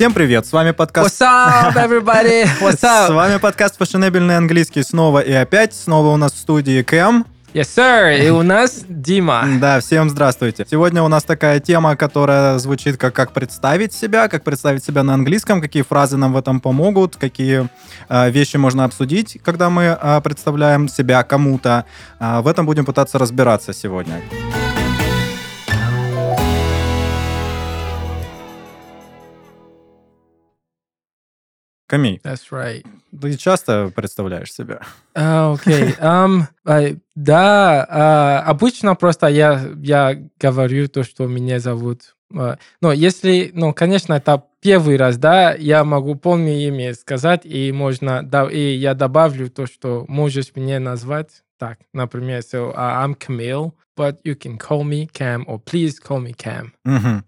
Всем привет, с вами подкаст... What's up, everybody? What's С up? вами подкаст «Фashionabельный английский» снова и опять. Снова у нас в студии Кэм. Yes, sir. И у нас Дима. Да, всем здравствуйте. Сегодня у нас такая тема, которая звучит как «Как представить себя», как представить себя на английском, какие фразы нам в этом помогут, какие э, вещи можно обсудить, когда мы э, представляем себя кому-то. Э, в этом будем пытаться разбираться сегодня. Камиль, That's right. ты часто представляешь себя? А, Окей. Ам, а, Да, а, обычно просто я, я говорю то, что меня зовут. А, Но если, ну, конечно, это первый раз, да, я могу полное имя сказать, и можно, да, и я добавлю то, что можешь меня назвать так, например, so uh, I'm Camille, but you can call me Cam, or please call me Cam. Мгм.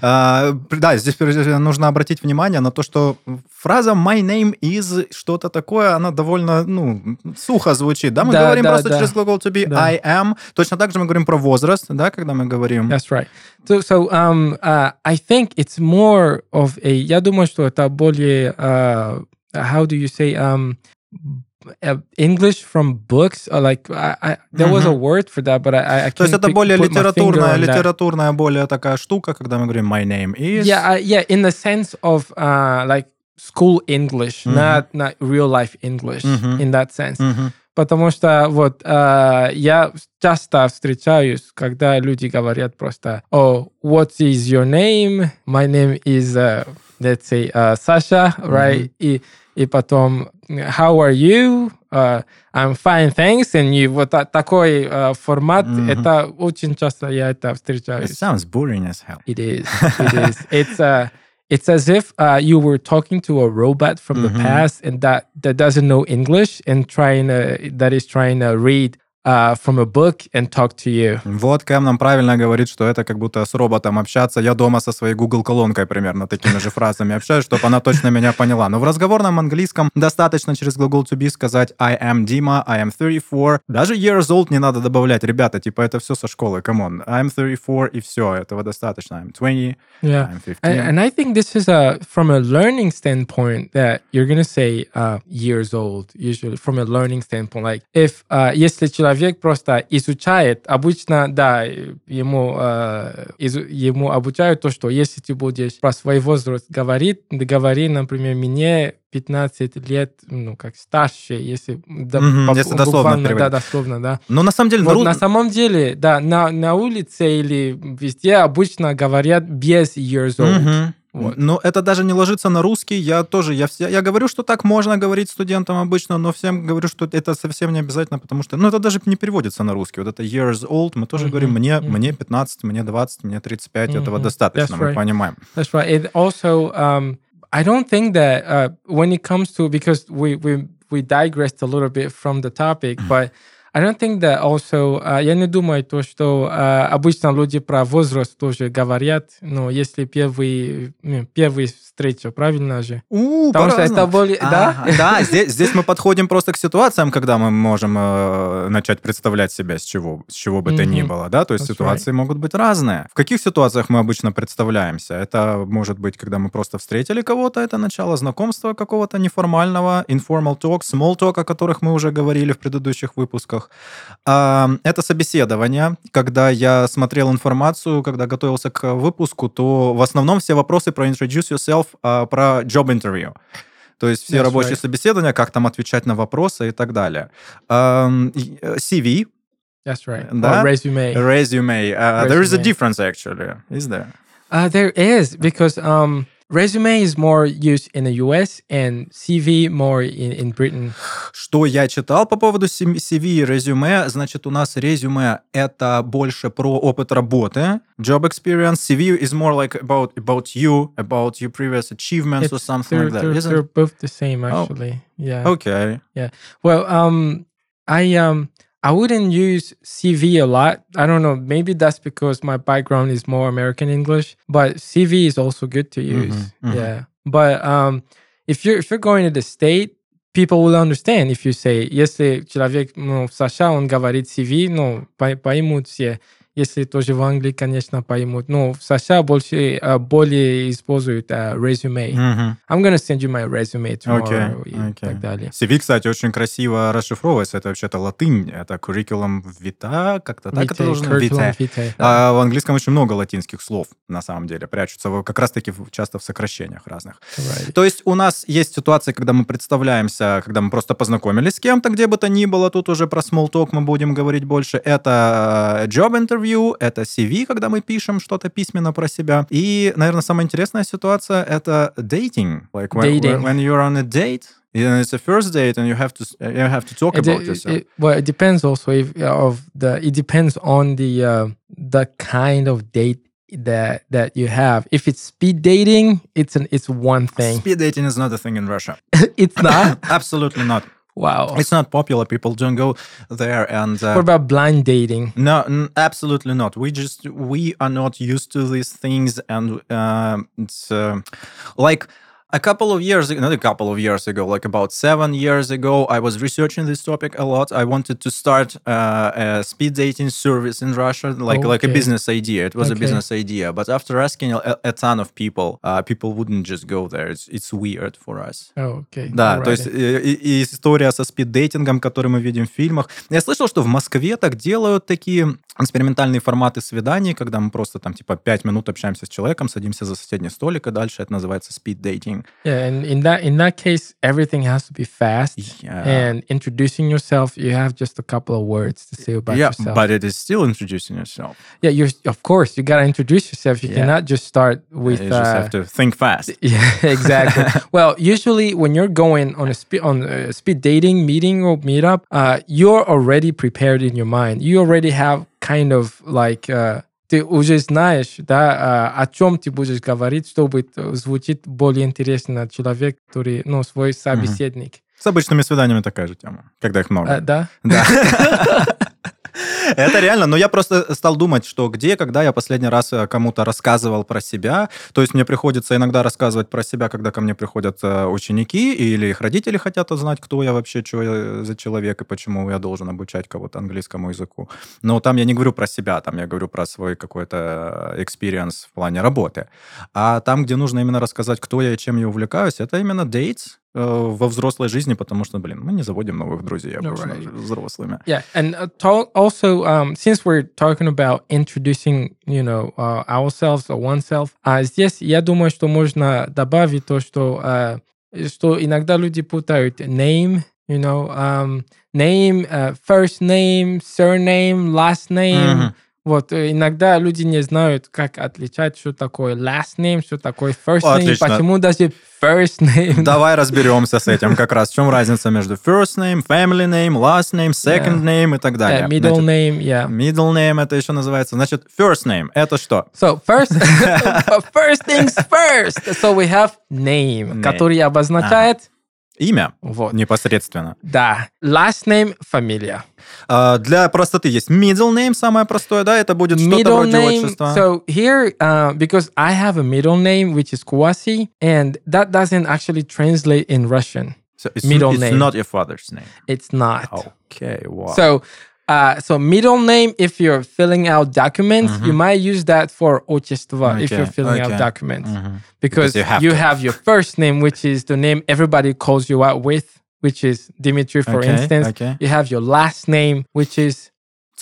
А, да, здесь нужно обратить внимание на то, что фраза «my name is» что-то такое, она довольно, ну, сухо звучит, да? Мы Да, говорим да, просто да. через глагол to be, Да. I am. Точно так же мы говорим про возраст, да, когда мы говорим. That's right. So, so um, uh, I think it's more of a. Я думаю, что это более. Uh, how do you say um, English from books? Like I, I, there was a word for that, but I, I То есть это более литературная, литературная более такая штука, когда мы говорим «my name is». Yeah, uh, yeah. In the sense of uh, like school English, Мгм. not not real life English. Мгм. In that sense. Мгм. Потому что вот э, я часто встречаюсь, когда люди говорят просто, oh, what is your name? My name is, uh, let's say, uh, Sasha, right? И, и потом, how are you? Uh, I'm fine, thanks. And you, вот та- такой э, формат, Мгм. это очень часто я это It встречаюсь. sounds boring as hell. It is. It is. It's uh, it's as if uh, you were talking to a robot from the Mhm. past, and that that doesn't know English and trying to, that is trying to read uh, from a book and talk to you. Вот Кэм нам правильно говорит, что это как будто с роботом общаться. Я дома со своей Google-колонкой примерно такими же фразами общаюсь, чтобы она точно меня поняла. Но в разговорном английском достаточно через глагол to be сказать I am Dima, I am 34. Даже years old не надо добавлять. Ребята, типа это все со школы, come on. I'm 34 и все, этого достаточно. I'm 20, Yeah. I'm 15. And, and I think this is a from a learning standpoint that you're gonna say uh, years old usually from a learning standpoint. Like if uh, если человек просто изучает, обычно да ему uh, изу- ему обучают то, что если ты будешь про свой возраст говорить, говори, например, мне 15 лет, ну как старше, если да, по- если дословно да, дословно, да. Но на самом деле... Вот нару- на самом деле, да, на, на улице или везде обычно говорят без years old. Мгм. Вот. Но это даже не ложится на русский. Я тоже, я, все, я говорю, что так можно говорить студентам обычно, но всем говорю, что это совсем не обязательно, потому что, ну, это даже не переводится на русский. Вот это years old, мы тоже Мгм, говорим, мне, мгм. мне 15, мне 20, мне 35, этого Мгм. достаточно, That's мы right. понимаем. That's right. It also, um, I don't think that uh, when it comes to because we we we digressed a little bit from the topic, but I don't think that also. Uh, я не думаю то, что uh, обычно люди про возраст тоже говорят, но если первый ну, первый встреча, правильно же? У, Потому что это более, да? Ага, Да, здесь, здесь мы подходим просто к ситуациям, когда мы можем э, начать представлять себя с чего, с чего бы то ни было, да, то есть That's ситуации могут быть разные. В каких ситуациях мы обычно представляемся? Это может быть, когда мы просто встретили кого-то, это начало знакомства какого-то неформального, informal talk, small talk, о которых мы уже говорили в предыдущих выпусках. А, Это собеседование. Когда я смотрел информацию, когда готовился к выпуску, то в основном все вопросы про introduce yourself, а, про job interview. То есть все That's рабочие right. собеседования, как там отвечать на вопросы и так далее. Э, CV, That's right. Да? Or resume. resume. uh, there is a Resume. difference actually, is there? Uh, there is because um, resume is more used in the U.S. and CV more in, in Britain. Что я читал по поводу сем- CV и резюме, значит, у нас резюме — это больше про опыт работы, job experience. CV is more like about, about you, about your previous achievements or It's- something they're, like that, they're, isn't they're it? both the same Oh. actually. Yeah. Okay. Well, um, I um, I wouldn't use CV a lot. I don't know. Maybe that's because my background is more American English, but CV is also good to use. mhm. Yeah. But um, if you're if you're going to the state, people will understand if you say, если человек ну, в США, он говорит CV, ну, по- поймут все. Если тоже в Англии, конечно, поймут. Ну, в США больше, uh, более используют uh, resume. Мгм. I'm gonna send you my resume tomorrow Окей, и окей. так далее. CV, кстати, очень красиво расшифровывается. Это вообще-то латынь. Это curriculum vitae, как-то так это Vitae, должно curriculum vitae. vitae, да. А в английском очень много латинских слов, на самом деле, прячутся как раз-таки часто в сокращениях разных. Right. То есть у нас есть ситуации, когда мы представляемся, когда мы просто познакомились с кем-то, где бы то ни было, тут уже про small talk мы будем говорить больше. Это э, job interview, это CV, когда мы пишем что-то письменно про себя. И, наверное, самая интересная ситуация — это dating. Like when, Dating. when you're on a date, and it's a first date, and you have to you have to talk It, about yourself. it- well, it depends also if of the. It depends on the uh, the kind of date that that you have. If it's speed dating, it's an it's one thing. Speed dating is not a thing in Russia. it's not. Absolutely not. Wow. It's not popular. People don't go there and. Uh, What about blind dating? No, n- absolutely not. We just we are not used to these things, and um, it's uh, like a couple of years ago, not a couple of years ago, like about seven years ago, I was researching this topic a lot. I wanted to start uh, a speed dating service in Russia, like like a Okay. business idea. It was a Okay. business idea, but after asking a, a ton of people, uh, people wouldn't just go there. It's it's weird for us. Oh, okay. Да, то Alrighty. есть э, и, и история со спиддейтингом, который мы видим в фильмах. Я слышал, что в Москве так делают такие экспериментальные форматы свиданий, когда мы просто там типа пять минут общаемся с человеком, садимся за соседний столик, и дальше это называется Yeah, and in that in that case, everything has to be fast. Yeah. And introducing yourself, you have just a couple of words to say about yeah, yourself. Yeah, but it is still introducing yourself. Yeah, you're of course you gotta introduce yourself. You yeah. cannot just start with. You just have uh, to think fast. Yeah, exactly. well, usually when you're going on a speed on a speed dating meeting or meetup, uh, you're already prepared in your mind. You already have kind of like. Uh, ты уже знаешь, да, а, о чем ты будешь говорить, чтобы звучит более интересно человек, который, ну, свой собеседник. С обычными свиданиями такая же тема, когда их много. А, да? Да. Это реально, но я просто стал думать, что где, когда я последний раз э, кому-то рассказывал про себя, то есть мне приходится иногда рассказывать про себя, когда ко мне приходят э, ученики или их родители хотят узнать, кто я вообще, что я за человек и почему я должен обучать кого-то английскому языку. Но там я не говорю про себя, там я говорю про свой какой-то experience в плане работы. А там, где нужно именно рассказать, кто я и чем я увлекаюсь, это именно dates, э, во взрослой жизни, потому что, блин, мы не заводим новых друзей обычно Right. взрослыми. Yeah, and uh, also um, since we're talking about introducing, you know, uh, ourselves or oneself, а здесь я думаю, что можно добавить то, что uh, что иногда люди путают name, you know, um, name, uh, first name, surname, last name. Мгм. Вот э, иногда люди не знают, как отличать, что такое last name, что такое first name, отлично. почему даже first name. Давай разберемся с этим как раз. В чем разница между first name, family name, last name, second name и так далее. Yeah, middle Значит, name, yeah. Middle name это еще называется. Значит, first name это что? So first, first things first. So we have name, Name. который обозначает Имя вот. непосредственно. Да. Last name, фамилия. А, для простоты есть middle name, самое простое, да, это будет что-то Middle вроде name. отчества. So here, uh, because I have a middle name which is Kwasi, and that doesn't actually translate in Russian. So it's, middle it's name. not your father's name. It's not. Okay, wow. So, uh, so middle name, if you're filling out documents, you might use that for отчество if Okay, you're filling okay. out documents. Мгм. Because, Because you have you to. have your first name, which is the name everybody calls you out with, which is Dimitri, for okay, instance. Okay. You have your last name, which is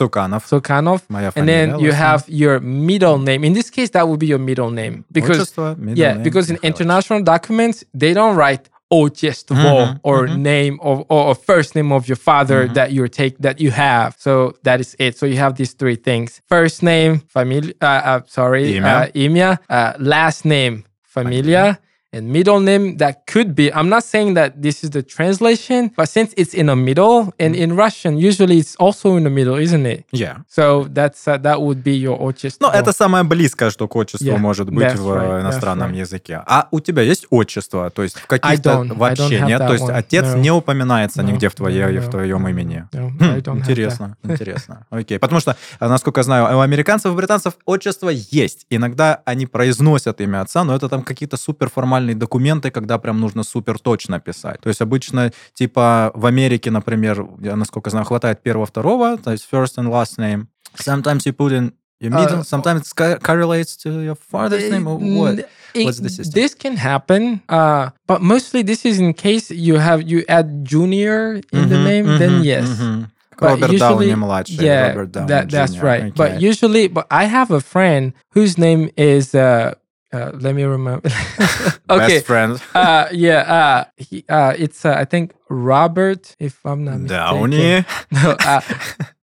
Sokanov. Sokhanov. And then you have your middle name. In this case, that would be your middle name. Because middle yeah, name. because in international documents, they don't write Ochestvo mm-hmm, or mm-hmm. name of or, first name of your father mm-hmm. that you take that you have. So that is it. So you have these three things: first name, familia. Uh, uh, sorry, Imia. Uh, imia. Uh, last name, familia. And middle name that could be. I'm not saying that this is the translation, but since it's in the middle, and in Russian usually it's also in the middle, isn't it? Yeah. So that's uh, that would be your отчество. Ну, это самое близкое, что к отчеству Yeah, может быть that's в right, that's иностранном right. языке. А у тебя есть отчество? То есть в каких-то вообще нет? То есть one. отец No. не упоминается No, нигде в, твоей, no, в твоем имени? no, Хм, интересно, интересно. Окей. Потому что, а, насколько я знаю, у американцев и британцев отчество есть. Иногда они произносят имя отца, но это там какие-то суперформальные документы, когда прям нужно супер точно писать. То есть обычно, типа, в Америке, например, я, насколько знаю, хватает первого-второго, то есть first and last name. Sometimes you put in Your middle Uh, sometimes it co- correlates to your father's name or what? It- What's the system? This can happen, uh, but mostly this is in case you have you add junior in the Mhm, name, then mhm, yes. mhm. But Роберт usually- Дауни младший, Yeah, Роберт Дауни that, that's right. But Okay. usually, but I have a friend whose name is. Uh, uh, let me remember. okay. Best friend. uh, yeah. Uh, he, uh, it's uh, I think Robert, if I'm not mistaken. Downey. no. Uh,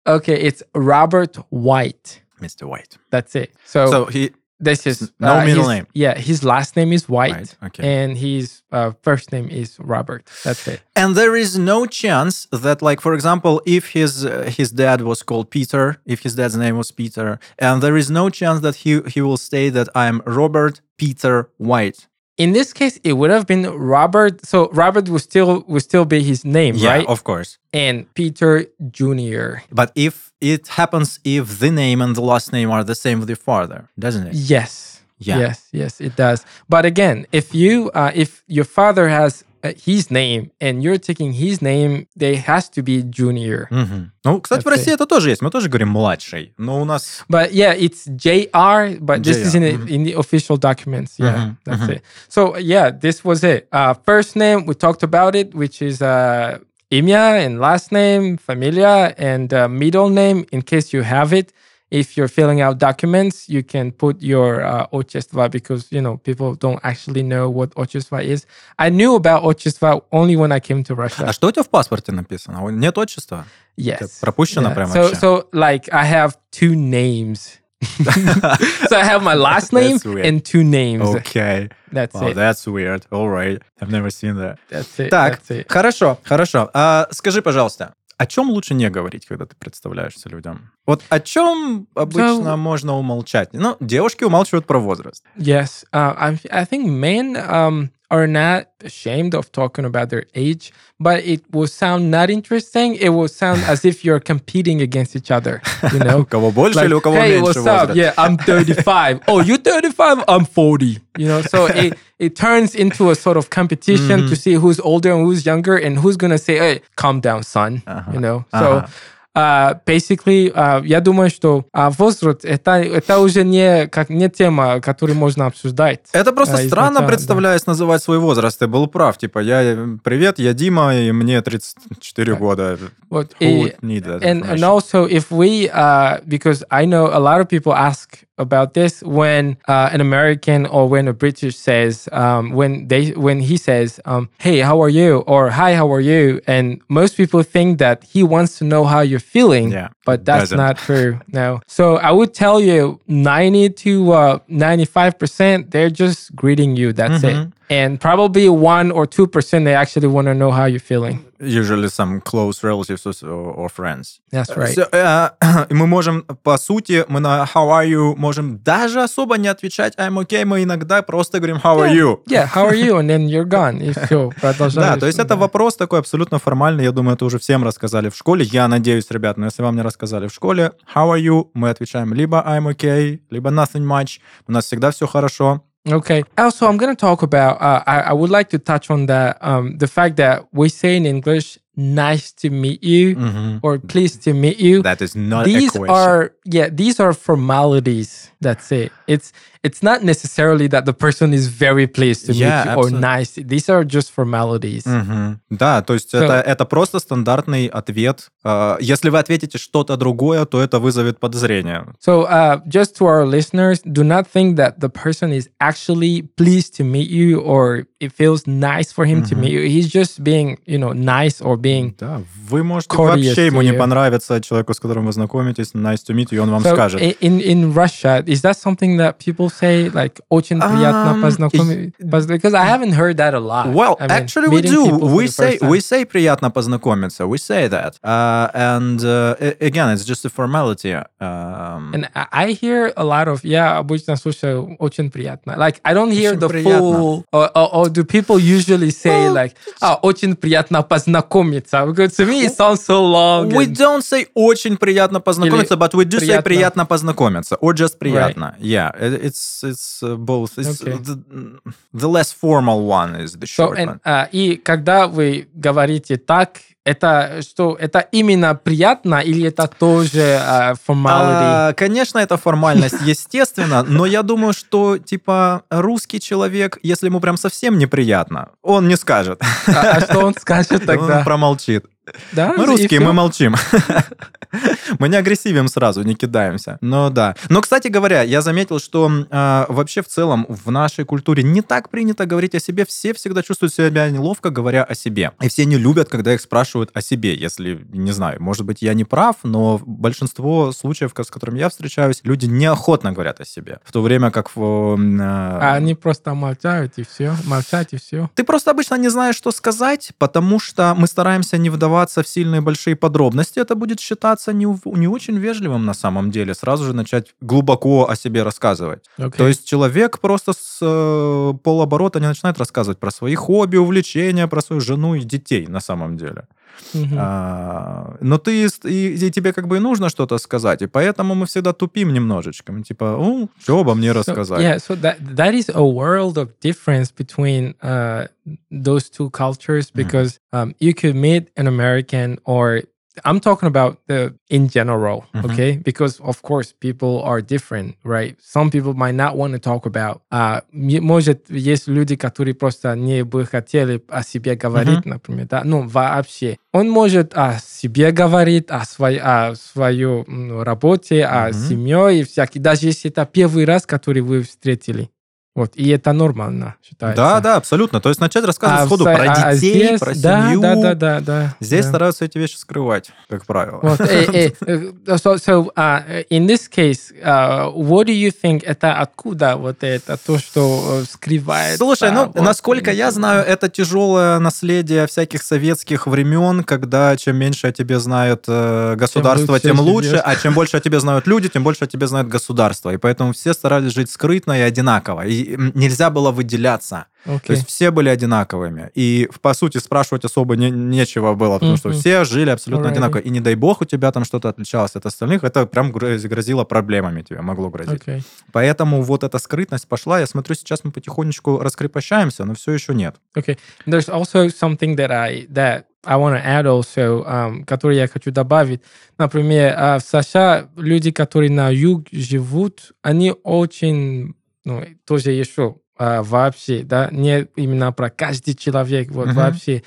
okay, it's Robert White. Mr. White. That's it. So, so he this is no uh, middle his- name. Yeah, his last name is White, White, okay. and his uh, first name is Robert. That's it. And there is no chance that, like, for example, if his uh, his dad was called Peter, if his dad's name was Peter, and there is no chance that he he will say that I'm Robert Peter White. In this case, it would have been Robert. So Robert would still would still be his name, Yeah, right? of course. and Peter Junior. But if it happens if the name and the last name are the same with your father, doesn't it? Yes. Yeah. Yes. Yes. It does. But again, if you uh, if your father has his name and you're taking his name, there has to be Junior. Мгм. Ну, кстати, в That's России это тоже есть. Мы тоже говорим младший, но у нас But yeah, it's JR, but this is in the, JR, in the official documents. Yeah, Mhm, that's it. So yeah, this was it. Uh, first name we talked about it, which is uh, Imya, and last name Familia, and uh, middle name in case you have it. If you're filling out documents, you can put your uh, Otchestva because you know people don't actually know what Otchestva is. I knew about Otchestva only when I came to Russia. А что у тебя в паспорте написано? Нет отчества? Yes. пропущено Yeah. прям so, вообще? so like I have two names. so I have my last name That's weird. and two names. Окей. That's Wow, it. that's weird. All right. I've never seen that. That's it. Так, That's it. хорошо, хорошо. А, скажи, пожалуйста, о чем лучше не говорить, когда ты представляешься людям? Вот о чем обычно So- можно умолчать? Ну, девушки умалчивают про возраст. Yes. Uh, I, think men um, are not ashamed of talking about their age, but it will sound not interesting. It will sound as if you're competing against each other. You know, like, hey, what's up? Yeah, I'm 35. oh, you're 35. I'm 40. You know, so it it turns into a sort of competition mm-hmm. to see who's older and who's younger, and who's gonna say, "Hey, calm down, son." Uh-huh. You know, so. Uh-huh. Uh, basically, uh, я думаю, что uh, возраст это, это уже не, как, не тема, которую можно обсуждать. Это просто А, странно, изначально, представляясь, называть свой возраст. Ты был прав. Типа, я, привет, я Дима, и мне 34 года. Вот, Who и- would need that and and also if we uh because i know a lot of people ask about this when uh, an american or when a british says um when they when he says um hey how are you or hi how are you and most people think that he wants to know how you're feeling Yeah, but that's doesn't. not true no so i would tell you 90 to uh 95 percent they're just greeting you that's it Mhm. And probably one or two percent they actually want to know how you're feeling Usually some close relatives or, friends. that's right Всё, э, и мы можем, по сути, мы на how are you можем даже особо не отвечать I'm okay, мы иногда просто говорим how are you. Yeah, how are you? And then you're gone. И все, продолжаешь. Да, то есть это вопрос такой абсолютно формальный. Я думаю, это уже всем рассказали в школе. Я надеюсь, ребят, но если вам не рассказали в школе, how are you, мы отвечаем либо I'm okay, либо nothing much. У нас всегда все хорошо. Okay. Also, I'm going to talk about. Uh, I, I, would like to touch on that. Um, the fact that we say in English "nice to meet you" mm-hmm. or "pleased to meet you." That is not. These are yeah. These are formalities. That's it. It's it's not necessarily that the person is very pleased to Yeah, meet you or absolutely. nice these are just formalities Мгм. Да, то есть So- это, это просто стандартный ответ. А, Если вы ответите что-то другое, то это вызовет подозрение. So, uh, just to our listeners, do not think that the person is actually pleased to meet you or it feels nice for him to meet you. He's just being, you know, nice or being. Да, вы можете Courteous вообще ему to не you. понравиться человеку, с которым вы знакомитесь, nice to meet you, и он вам So, скажет. i- in in Russia, is that something that people say like очень приятно Um, познакомиться? Because I haven't heard that a lot. Well, I mean, actually, we meeting do. people for We the say first time. we say приятно познакомиться. We say that, uh, and uh, a- again, it's just a formality. Um, And I I hear a lot of yeah, обычно слушаю очень приятно. Like I don't hear Очень the приятно. full. Or, or, or do people usually say like, "Ah, очень приятно познакомиться"? Because to me it sounds so long. we and- don't say очень приятно познакомиться, but we do say приятно. приятно познакомиться or just приятно. Yeah, it- it's it's it's uh, both. It's Okay. the, the less formal one is the So, short and, one. а, и когда вы говорите так, это что? Это именно приятно или это тоже а, formality? А, конечно, это формальность, естественно, но я думаю, что, типа, русский человек, если ему прям совсем неприятно, он не скажет. А, а что он скажет тогда? Он промолчит. Да? Мы русские, мы молчим. Мы не агрессивим сразу, не кидаемся. Но да. Но, кстати говоря, я заметил, что а, вообще в целом в нашей культуре не так принято говорить о себе. Все всегда чувствуют себя неловко, говоря о себе. И все не любят, когда их спрашивают о себе. Если, не знаю, может быть, я не прав, но большинство случаев, с которыми я встречаюсь, люди неохотно говорят о себе. В то время как в... а, А они просто молчают и все, молчат и все. ты просто обычно не знаешь, что сказать, потому что мы стараемся не вдаваться в сильные большие подробности. Это будет считаться не, у- не очень вежливым на самом деле. Сразу же начать глубоко о себе рассказывать. То есть человек просто с э, полоборота не начинает рассказывать про свои хобби, увлечения, про свою жену и детей на самом деле. Мгм. А, но ты и, и тебе как бы и нужно что-то сказать, и поэтому мы всегда тупим немножечко. Мы Типа, ну, что обо мне So, рассказать? yeah, so that that is a world of difference between uh, those two cultures because um, you could meet an American or I'm talking about the in general, Mhm. okay? Because of course people are different, right? Some people might not want to talk about. Uh, м- может, есть люди, которые просто не бы хотели о себе говорить, например, да? Ну, вообще. Он может о себе говорить, о своей, о своей м, работе, о Мгм. семье и всякие. Даже если это первый раз, который вы встретили. Вот, и это нормально считается. Да, да, абсолютно. То есть начать рассказывать А сходу са- про а- детей, здесь- про да, семью. Да, да, да, да. Здесь да. стараются эти вещи скрывать, как правило. Вот, э, э, э, so, so uh, in this case, uh, what do you think? Это откуда вот это то, что скрывает? Слушай, ну, вот, насколько я знаю, это тяжелое наследие всяких советских времен, когда чем меньше о тебе знает э, государство, лучше тем лучше, а чем больше о тебе знают люди, тем больше о тебе знает государство. И поэтому все старались жить скрытно и одинаково. И нельзя было выделяться. То Окей. есть все были одинаковыми. И, по сути, спрашивать особо не- нечего было, потому что Мгм. все жили абсолютно Alrighty. одинаково. И не дай бог у тебя там что-то отличалось от остальных, это прям гроз- грозило проблемами тебе, могло грозить. Окей. Поэтому вот эта скрытность пошла. Я смотрю, сейчас мы потихонечку раскрепощаемся, но все еще нет. Okay. There's also something that I that I want to add also, um, который я хочу добавить. Например, а, в США люди, которые на юг живут, они очень, ну, тоже еще а, вообще, да, не именно про каждый человек, вот Мгм. вообще.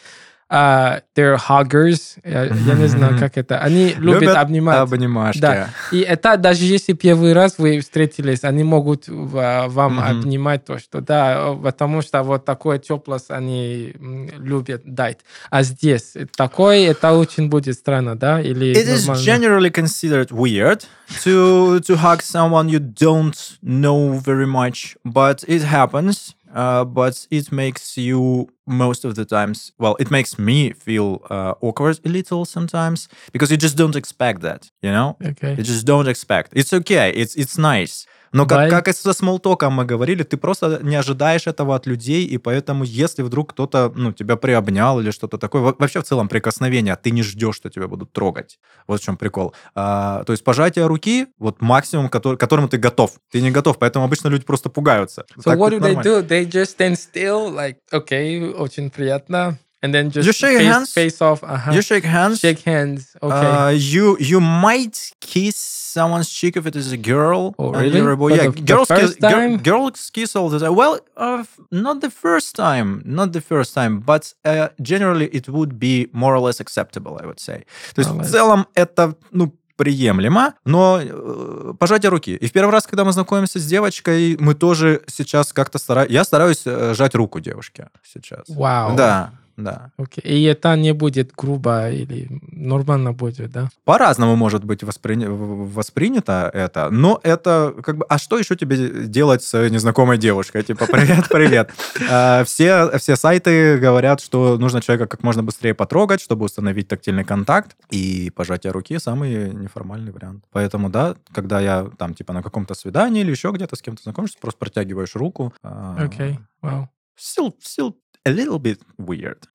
А, they're huggers, я, я не знаю, как это. Они любят, обнимать. Обнимашки. Да. И это даже если первый раз вы встретились, они могут в- вам Мгм. обнимать то, что да, потому что вот такое теплость они любят дать. А здесь такое, это очень будет странно, да? Или It is нормально? generally considered weird to to hug someone you don't know very much, but it happens. Uh, but it makes you most of the times. Well, it makes me feel uh, awkward a little sometimes because you just don't expect that. You know, Okay. you just don't expect. It's okay. It's it's nice. Но как, как и со смолтоком мы говорили, ты просто не ожидаешь этого от людей, и поэтому, если вдруг кто-то ну, тебя приобнял или что-то такое, во- вообще в целом прикосновение, ты не ждешь, что тебя будут трогать. Вот в чем прикол. А, то есть пожатие руки, вот максимум, который, к которому ты готов. Ты не готов, поэтому обычно люди просто пугаются. So Так what do they do? They just stand still, like, okay, очень приятно. And then just You shake face, hands? face off. Uh-huh. You shake hands. Shake hands. Okay. Uh, you you might kiss someone's cheek if it is a girl. Oh, really? a boy. Yeah, the- the girls kiss. first gir- time? girls kiss all the time. Well, uh, not the first time, not the first time, but uh, generally it would be more or less acceptable, I would say. То есть в целом это ну приемлемо, но э, пожатие руки. И в первый раз, когда мы знакомимся с девочкой, мы тоже сейчас как-то стараемся... Я стараюсь э, жать руку девушке сейчас. Вау. Да, да. Окей. И это не будет грубо или нормально будет, да? По-разному может быть воспри- воспринято это, но это как бы... А что еще тебе делать с незнакомой девушкой? Типа, привет, привет. А, Все, все сайты говорят, что нужно человека как можно быстрее потрогать, чтобы установить тактильный контакт, и пожатие руки самый неформальный вариант. Поэтому, да, когда я там типа на каком-то свидании или еще где-то с кем-то знакомишься, просто протягиваешь руку. а, Окей. Вау. Still, still a little bit weird.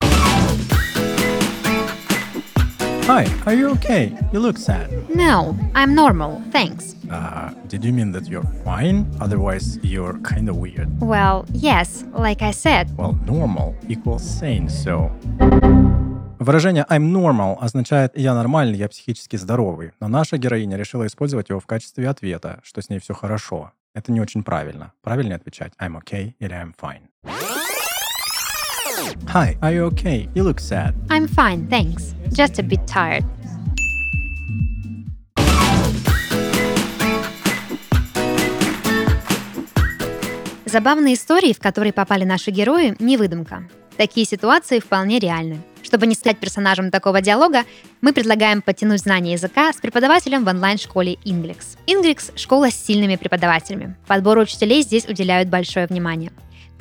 Hi, are you okay? You look sad. No, I'm normal, thanks. Uh, did you mean that you're fine? Otherwise, you're kind of weird. Well, yes, like I said. Well, normal equals sane, so... Выражение «I'm normal» означает «я нормальный, я психически здоровый», но наша героиня решила использовать его в качестве ответа, что с ней все хорошо. Это не очень правильно. Правильнее отвечать «I'm okay» или «I'm fine». Hi, are you okay? You look sad. I'm fine, thanks. Just a bit tired. Забавные истории, в которые попали наши герои, не выдумка. Такие ситуации вполне реальны. Чтобы не стать персонажем такого диалога, мы предлагаем подтянуть знания языка с преподавателем в онлайн-школе Inglix. Inglix – школа с сильными преподавателями. Подбору учителей здесь уделяют большое внимание.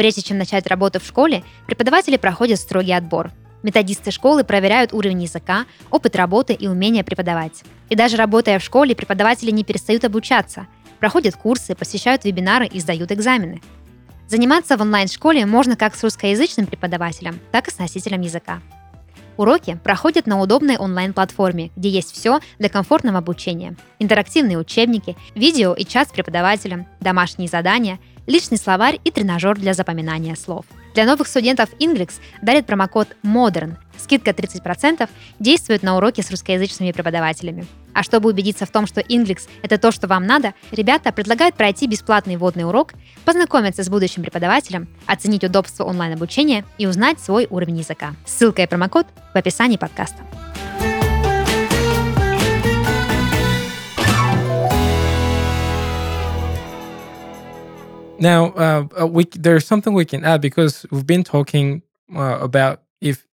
Прежде чем начать работу в школе, преподаватели проходят строгий отбор. Методисты школы проверяют уровень языка, опыт работы и умение преподавать. И даже работая в школе, преподаватели не перестают обучаться, проходят курсы, посещают вебинары и сдают экзамены. Заниматься в онлайн-школе можно как с русскоязычным преподавателем, так и с носителем языка. Уроки проходят на удобной онлайн-платформе, где есть все для комфортного обучения. Интерактивные учебники, видео и чат с преподавателем, домашние задания, личный словарь и тренажер для запоминания слов. Для новых студентов Inglix дарит промокод MODERN. Скидка 30% действует на уроки с русскоязычными преподавателями. А чтобы убедиться в том, что Inglix — это то, что вам надо, ребята предлагают пройти бесплатный вводный урок, познакомиться с будущим преподавателем, оценить удобство онлайн-обучения и узнать свой уровень языка. Ссылка и промокод в описании подкаста. Now, uh, uh, we there's something we can add because we've been talking uh, about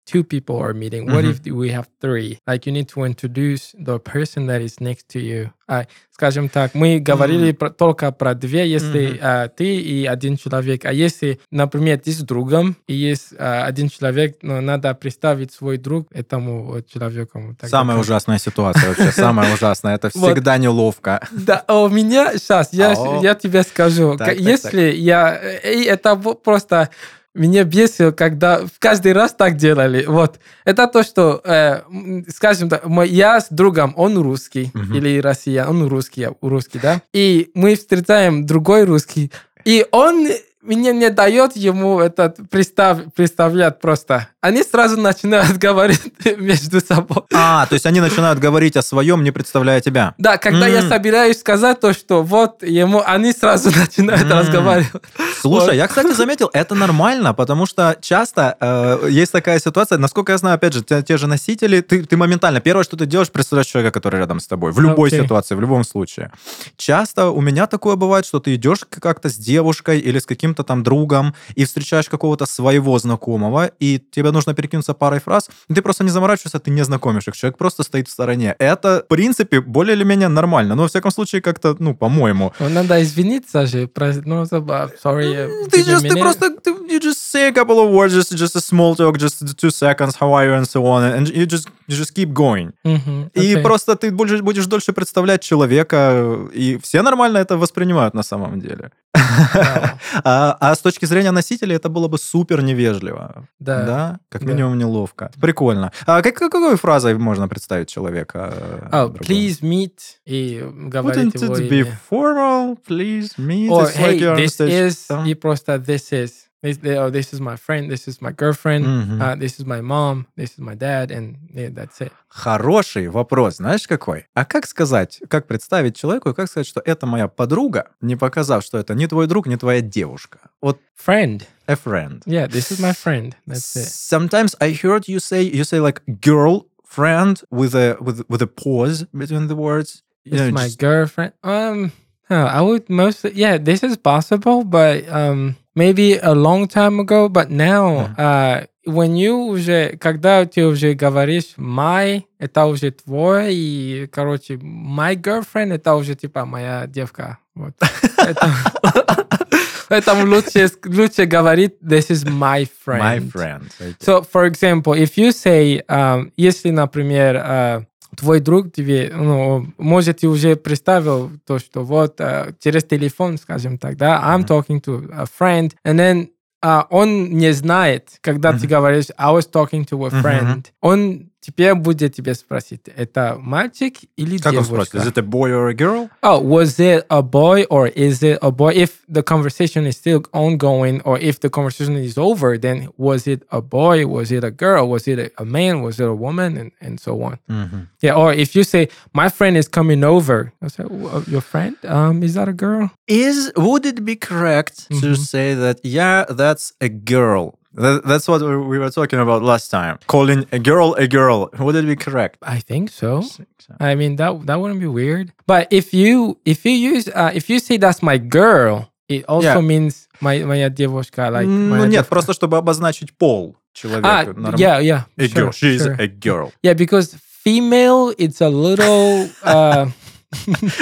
two people are meeting. What if we have three? Like you need to introduce the person that is next to you. А, скажем так, мы говорили про, только про две, если а, ты и один человек. А если, например, ты с другом, и есть а, один человек, но надо представить свой друг этому человеку. Так Самая как- ужасная ситуация вообще, самая ужасная. Это всегда неловко. Да, а у меня сейчас, я, Ау. я тебе скажу, если я, и это просто меня бесило, когда каждый раз так делали. Вот. Это то, что, э, скажем так, мой- я с другом, он русский, или россиян, он русский, я русский, да? И мы встречаем другой русский, и он мне не дает ему этот представ, представлять просто. Они сразу начинают говорить между собой. А, то есть они начинают говорить о своем, не представляя тебя. Да, когда я собираюсь сказать то, что вот ему, они сразу начинают разговаривать. Слушай, Вот. я, кстати, заметил, это нормально, потому что часто э, есть такая ситуация, насколько я знаю, опять же, те, те же носители, ты, ты моментально, первое, что ты делаешь, представляешь человека, который рядом с тобой, в любой ситуации, в любом случае. Часто у меня такое бывает, что ты идешь как-то с девушкой или с каким-то там другом и встречаешь какого-то своего знакомого, и тебе нужно перекинуться парой фраз, и ты просто не заморачиваешься, ты не знакомишь их, человек просто стоит в стороне. Это, в принципе, более или менее нормально, но, во всяком случае, как-то, ну, по-моему, Ну, Надо извиниться же. про- Ну, забав- sorry. э, Ты just, ты просто, ты, you just say a couple of words, just, just a small talk, just two seconds, how are you, and so on, and you just, you just keep going. Мгм, И окей. просто ты будешь, будешь дольше представлять человека, и все нормально это воспринимают на самом деле. Вау. А, а с точки зрения носителей это было бы супер невежливо. Да. Как Да. минимум неловко. Прикольно. А как, какой фразой можно представить человека? Oh, please meet. И говорить Wouldn't его it be имя. formal? Please meet. Or, like hey, on this is, и просто this is. This, oh, this is my friend, this is my girlfriend, Мгм. uh, this is my mom, this is my dad, and yeah, that's it. Хороший вопрос, знаешь какой? А как сказать, как представить человеку, и как сказать, что это моя подруга, не показав, что это не твой друг, не твоя девушка? Вот Friend. a friend. Yeah, this is my friend. That's it. Sometimes I heard you say you say like girl friend with a with with a pause between the words. You It's know, my just- girlfriend. Um, huh, I would mostly, yeah, this is possible, but um, maybe a long time ago. But now, uh, when you уже, когда ты уже говоришь my, это уже твой, и, короче, my girlfriend, это уже типа моя девка. Вот. Поэтому- Поэтому лучше, лучше говорить this is my friend. my friend. Okay. So, for example, if you say, um, если, например, uh, твой друг тебе, ну, может, ты уже представил то, что вот uh, через телефон, скажем так, да, I'm talking to a friend, and then uh, он не знает, когда ты говоришь I was talking to a friend, он теперь будет тебе спросить, это мальчик или Как он девушка? спросит? Is it a boy or a girl? Oh, was it a boy or is it a boy? If the conversation is still ongoing or if the conversation is over, then was it a boy? Was it a girl? Was it a, a man? Was it a woman? And, and so on. Мгм. Yeah. Or if you say, my friend is coming over, I say, "Well, your friend? Um, is that a girl? Is would it be correct to Mhm. say that yeah, that's a girl? That, that's what we we were talking about last time. Calling a girl a girl. Would it be correct? I think so. I mean that that wouldn't be weird. But if you if you use uh, if you say that's my girl, it also Yeah. means my моя девушка like ну моя нет, девушка. просто чтобы обозначить пол человека. Ah, Норм- yeah, yeah. A girl. sure, She is sure. a girl. Yeah, because female it's a little uh,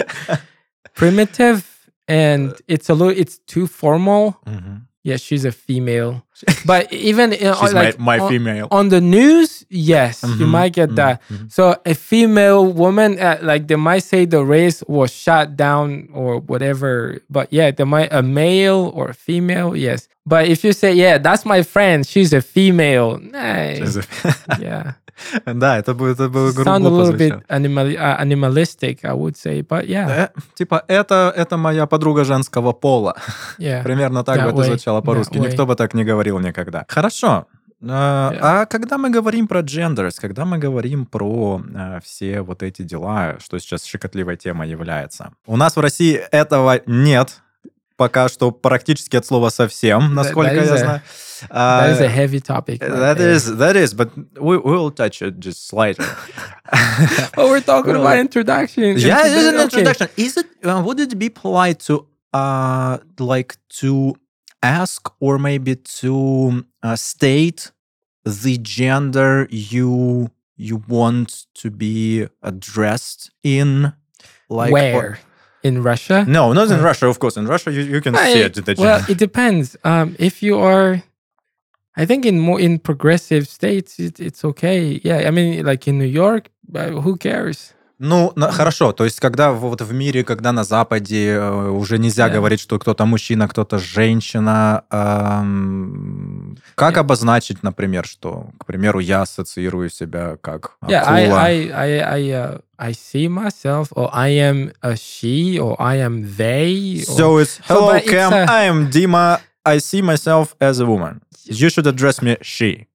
primitive and it's a little it's too formal. Мгм. Yeah, she's a female. But even in, She's like my, my on, female. on the news, yes, you Mhm, might get mhm, that. mhm. So a female woman, uh, like they might say the race was shot down or whatever. But yeah, they might a male or a female, yes. But if you say, yeah, that's my friend, she's a female, nah, She's a- yeah, Да, это будет, это было грубо sound a little bit animal, uh, animalistic, I would say. But yeah, Э, Типа, это, это моя подруга женского пола. yeah. Примерно так That бы это звучало по-русски. that way. Никто бы так не говорил никогда. Хорошо. А Yeah. а когда мы говорим про genders, когда мы говорим про э, все вот эти дела, что сейчас щекотливой темой является, у нас в России этого нет пока что практически от слова совсем, насколько that is я a- знаю. That is a А, heavy topic. That there. is, that is, but we, will touch it just slightly. Oh, we're talking about introduction. Yeah, it is an Okay. introduction. Is it? Uh, would it be polite to, uh, like to ask or maybe to uh, state the gender you you want to be addressed in? Like Where? In Russia? No, not in Uh, Russia, of course. In Russia, you, you can I- see it. The well, it depends. Um, if you are, I think in more in progressive states, it, it's okay. Yeah, I mean, like in New York, uh, who cares? Ну, на- хорошо. То есть, когда вот в мире, когда на Западе э, уже нельзя Да. говорить, что кто-то мужчина, кто-то женщина, эм, как Я- обозначить, например, что, к примеру, я ассоциирую себя как Yeah, I, акула? I, I, I, uh, I see myself, or I am a she, or I am they. or- So it's hello, it's Cam. a- I am Dima. I see myself as a woman. You should address me she.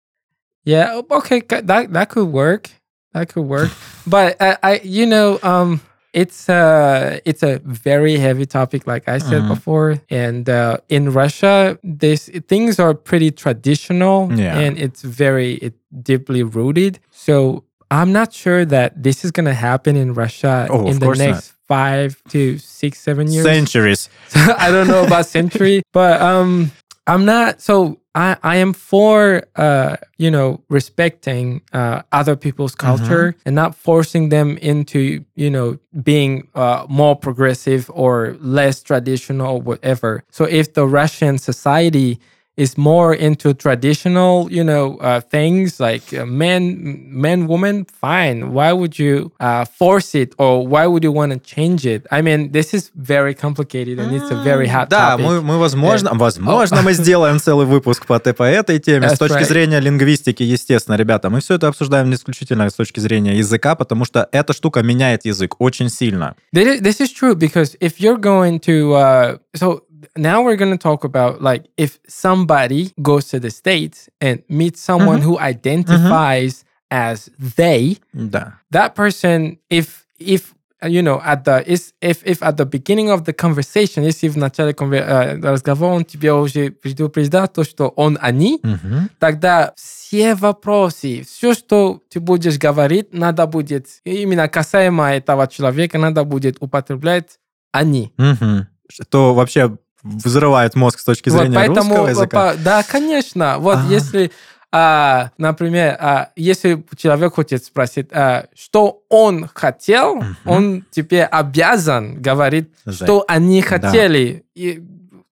Yeah. Okay. That that could work. That could work. but uh, I, you know, um, it's uh it's a very heavy topic, like I said Mhm. before. And uh, in Russia, this things are pretty traditional, Yeah. and it's very it deeply rooted. So I'm not sure that this is gonna happen in Russia Oh, in the course not. next five to six, seven years. Centuries. I don't know about century, but um, I'm not. So I I am for uh you know respecting uh other people's culture and not forcing them into you know being uh more progressive or less traditional, or whatever. So if the Russian society is more into traditional, you know, uh, things like uh, men, men, woman, fine. Why would you uh, force it, or why would you want to change it? I mean, this is very complicated and it's a very hot Да, topic. мы, мы возможно, возможно, мы сделаем целый выпуск по, по этой теме. С That's точки right. зрения лингвистики, естественно, ребята, мы все это обсуждаем исключительно с точки зрения языка, потому что эта штука меняет язык очень сильно. This is, this is true because if you're going to, uh, so now we're going to talk about like if somebody goes to the States and meets someone who identifies as they, Да. that person, if, if, uh, you know, at the, is, if, if at the beginning of the conversation, если в начале конве- э, разговора он тебе уже предупреждал то, что он они, Мгм. тогда все вопросы, все, что ты будешь говорить, надо будет, именно касаемо этого человека, надо будет употреблять они. Мгм. Что вообще взрывает мозг с точки Вот зрения поэтому, русского языка. по- да, конечно. Вот Ага. если, а, например, а, если человек хочет спросить, а, что он хотел, Мгм. он теперь обязан говорить, За- что они хотели. И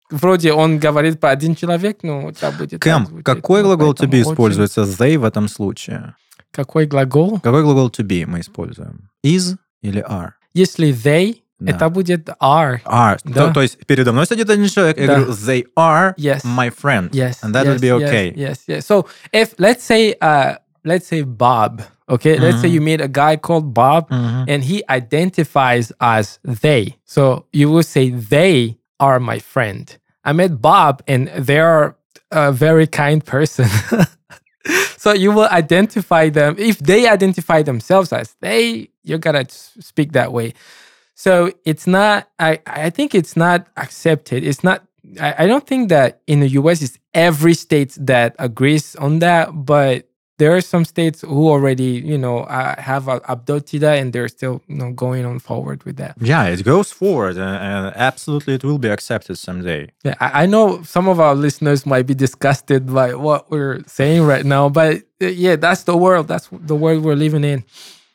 вроде он говорит про один человек, ну, это будет... так Кэм, какой Ну, глагол to be очень- используется they в этом случае? Какой глагол? Какой глагол to be мы используем? Is или are? Если they, Да. это будет are. Are. Да. То, то есть передо мной сидит один человек, я Да. говорю, they are Yes. my friend. Yes. And that yes, would be yes, okay. Yes, yes. So if let's say uh, let's say Bob. Okay, let's say Mhm. you meet a guy called Bob, Мгм. and he identifies as they. So you will say they are my friend. I met Bob, and they're a very kind person. so you will identify them if they identify themselves as they. You gotta s- speak that way. So it's not. I I think it's not accepted. It's not. I, I don't think that in the U.S. it's every state that agrees on that, but there are some states who already, you know, uh, have uh, adopted that, and they're still, you know, going on forward with that. Yeah, it goes forward, and, and absolutely it will be accepted someday. Yeah, I, I know some of our listeners might be disgusted by what we're saying right now, but uh, yeah, that's the world. That's the world we're living in.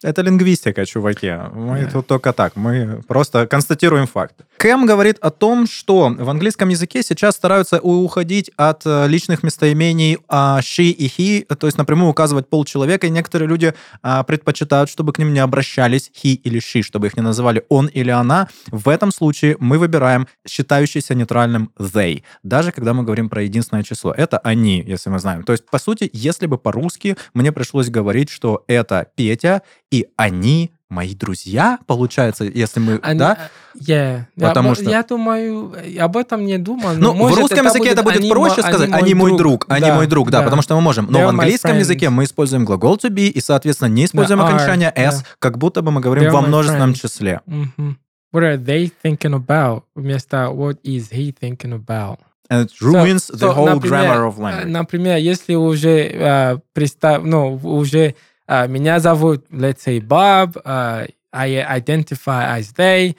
Это лингвистика, чуваки. Мы Да. тут только так. Мы просто констатируем факты. Кэм говорит о том, что в английском языке сейчас стараются уходить от э, личных местоимений а, she и he, то есть напрямую указывать пол человека, и некоторые люди а, предпочитают, чтобы к ним не обращались he или she, чтобы их не называли он или она. В этом случае мы выбираем считающийся нейтральным they, даже когда мы говорим про единственное число. Это они, если мы знаем. То есть, по сути, если бы по-русски мне пришлось говорить, что это Петя и они мои друзья, получается, если мы, Они- да? э, yeah. Я- Потому мо- что- Я думаю, э, об этом не думал. Ну, может, в русском языке это будет они проще мо- сказать, они мой друг, они Да, мой друг, да, потому что мы можем. Но They're в английском языке мы используем глагол to be, и, соответственно, не используем are, окончание s, да. как будто бы мы говорим They're во множественном friends. числе. Мгм. What are they thinking about? Вместо what is he thinking about? And it So- ruins the so, whole например, grammar of language. Например, если уже э, представь, ну, уже э, меня зовут, let's say, Bob, э, I identify as they,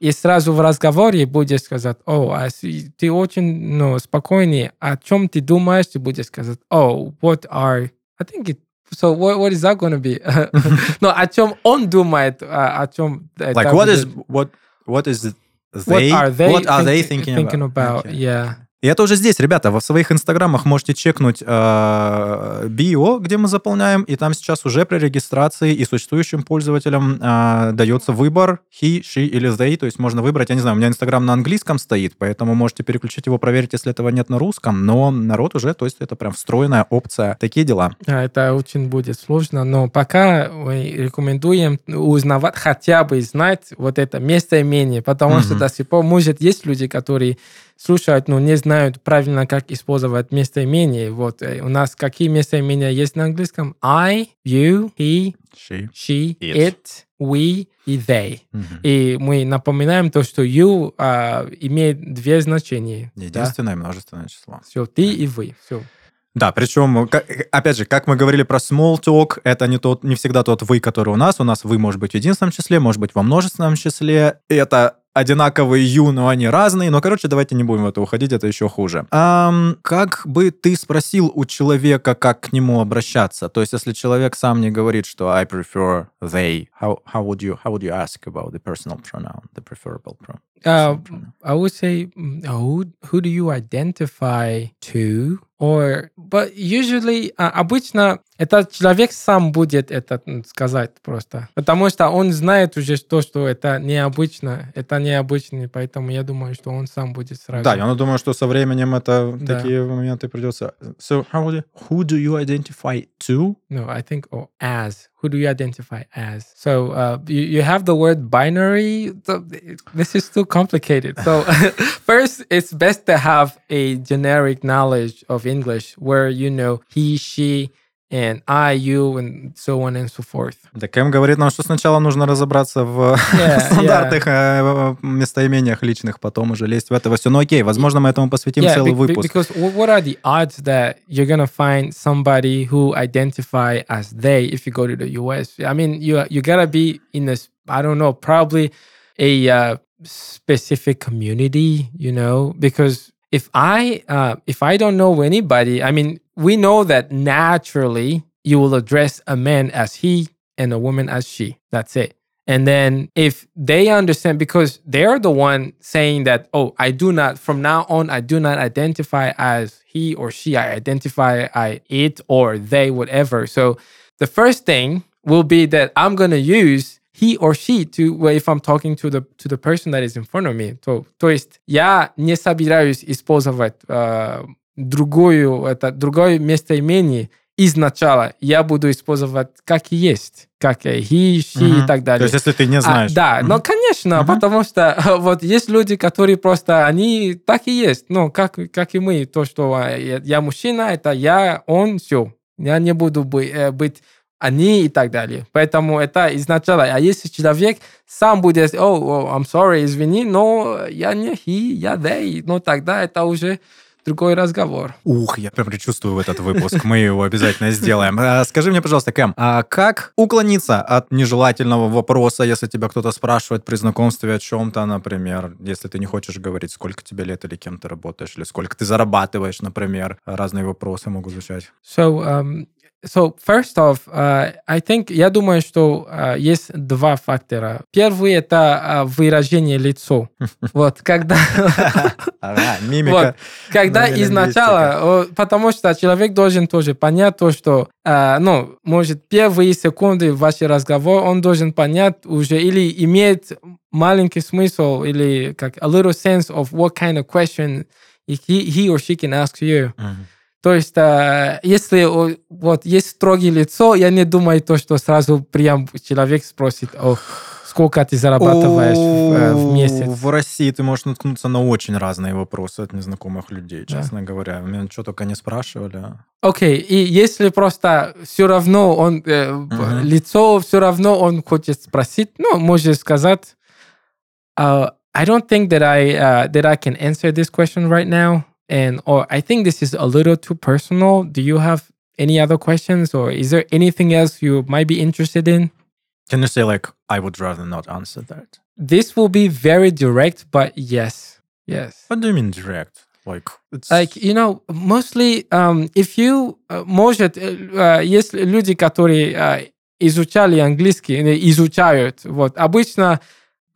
и сразу в разговоре будешь сказать, о, а с- ты очень ну, спокойный, о чем ты думаешь, ты будешь сказать, oh, what are, I think it, so what, what is that going to be? Но о чем он думает, а, о чем это Like, what is, будет. what, what is What they, are they, what are they think- thinking, about? Okay. Yeah. И это уже здесь, ребята, во своих инстаграмах можете чекнуть э, био, где мы заполняем, и там сейчас уже при регистрации и существующим пользователям э, дается выбор he, she или they, то есть можно выбрать, я не знаю, у меня инстаграм на английском стоит, поэтому можете переключить его, проверить, если этого нет на русском, но народ уже, то есть это прям встроенная опция, такие дела. Да, это очень будет сложно, но пока мы рекомендуем узнавать, хотя бы знать вот это местоимение, потому что Мгм. до сих пор, может, есть люди, которые слушают, но не знают правильно, как использовать местоимение. Вот э, у нас какие местоимения есть на английском? I, you, he, She. she, It. it, we и they. Мгм. И мы напоминаем то, что you а, имеет две значения. Единственное множественное число. Все, ты и вы. Все. Да, причем, опять же, как мы говорили про small talk, это не, тот, не всегда тот вы, который у нас. У нас вы может быть в единственном числе, может быть во множественном числе. И это одинаковые you, но они разные. Но, короче, давайте не будем в это уходить, это еще хуже. Ам, как бы ты спросил у человека, как к нему обращаться? То есть, если человек сам не говорит, что I prefer they, how, how, would, you, how would you ask about the personal pronoun, the preferable pronoun? Uh, I would say, mm, who who do you identify to? Or, but usually, а, обычно этот человек сам будет это сказать просто. Потому что он знает уже то, что это необычно, это необычно, поэтому я думаю, что он сам будет сразу. Да, я думаю, что со временем это Да. такие моменты придется. So, how would you, who do you identify to? No, I think or as. Who do you identify as? So uh, you, you have the word binary. So this is too complicated. So first, it's best to have a generic knowledge of English where you know he, she, and I, you, and so on and so forth. Так Кэм говорит нам, что сначала нужно разобраться в Yeah, стандартных э, местоимениях личных, потом уже лезть в это все. Ну окей, возможно, мы этому посвятим целый be- be- выпуск. because wh- what are the odds that you're gonna find somebody who identify as they if you go to the U.S.? I mean, you you gotta be in this. I don't know, probably a uh, specific community, you know, because if I uh, if I don't know anybody, I mean, we know that naturally you will address a man as he and a woman as she. That's it. And then if they understand, because they're the one saying that, oh, I do not, from now on, I do not identify as he or she. I identify I it or they, whatever. So the first thing will be that I'm gonna use he or she to if I'm talking to the to the person that is in front of me. То, то есть я не собираюсь использовать э, другую, это другое местоимение, изначально я буду использовать как есть, как he, she Мгм. и так далее. То есть, если ты не А, знаешь. да, Мгм. но конечно, Мгм. потому что вот есть люди, которые просто, они так и есть, ну, как, как и мы, то, что а, я, я мужчина, это я, он, все. Я не буду э, быть они и так далее. Поэтому это изначально. А если человек сам будет, о, о, I'm sorry, извини, но я не he, я they, ну тогда это уже другой разговор. Ух, я прям предчувствую этот выпуск. Мы его обязательно сделаем. А, Скажи мне, пожалуйста, Кэм, а как уклониться от нежелательного вопроса, если тебя кто-то спрашивает при знакомстве о чем-то, например, если ты не хочешь говорить, сколько тебе лет или кем ты работаешь, или сколько ты зарабатываешь, например. Разные вопросы могут звучать. So, um, so first off, uh, I think, я думаю, что uh, есть два фактора. Первый это uh, выражение лицо. Вот, когда, мимика. когда изначально, потому что человек должен тоже понять то, что, а, ну, может, первые секунды вашего разговора он должен понять уже или иметь маленький смысл или как a little sense of what kind of question he, he or she can ask you. То есть, э, если вот есть строгие лицо, я не думаю то, что сразу прям человек спросит, о, сколько ты зарабатываешь в, э, в месяц. В России ты можешь наткнуться на очень разные вопросы от незнакомых людей, Да. честно говоря. Меня что только не спрашивали. Окей, и если просто все равно он э, Мгм. лицо все равно он хочет спросить, ну, может сказать, uh, I don't think that I uh, that I can answer this question right now, and or I think this is a little too personal. Do you have any other questions, or is there anything else you might be interested in? Can you say like, I would rather not answer that? This will be very direct, but yes, yes. What do you mean direct? Like, it's... Like, you know, mostly, um, if you, uh, может, э, э, есть люди, которые э, изучали английский, или изучают, вот, обычно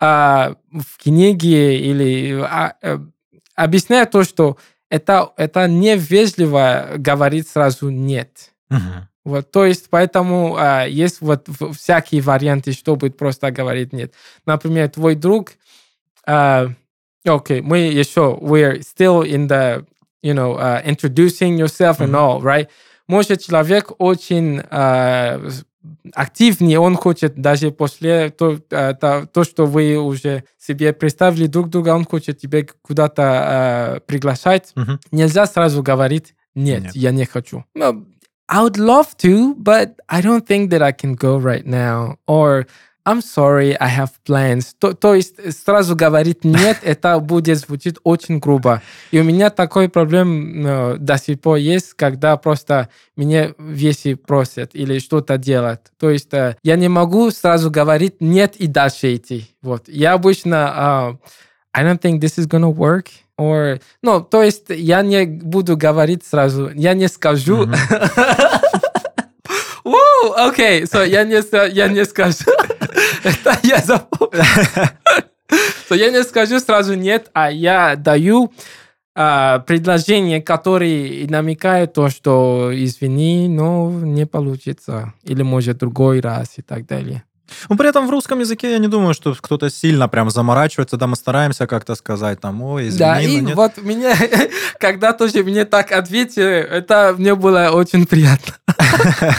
э, в книге или а, э, объясняют то, что это, это невежливо говорить сразу «нет». Мгм. Вот, то есть, поэтому а, есть вот всякие варианты, чтобы просто говорить нет. Например, твой друг, а, окей, мы еще, we're still in the, you know, uh, introducing yourself and Мгм. all, right? Может, человек очень с- активнее, он хочет даже после то, а, то, то, что вы уже себе представили друг друга, он хочет тебя куда-то а, приглашать. Мгм. Нельзя сразу говорить нет, Нет. я не хочу. No, I would love to, but I don't think that I can go right now. Or I'm sorry, I have plans. То, то есть сразу говорить нет, это будет звучит очень грубо. И у меня такой проблем э, до сих пор есть, когда просто меня вещи просят или что-то делать. То есть э, я не могу сразу говорить нет и дальше идти. Вот. Я обычно э, I don't think this is gonna work. Or, ну, то есть я не буду говорить сразу, я не скажу. Мгм. Woo, окей, so я не, я не скажу. Это я запомнил. So я не скажу сразу нет, а я даю а, предложение, которое намекает то, что извини, но не получится. Или может другой раз и так далее. Ну, при этом в русском языке я не думаю, что кто-то сильно прям заморачивается, да, мы стараемся как-то сказать там, ой, извини, да, но и нет. вот мне, когда тоже мне так ответили, это мне было очень приятно.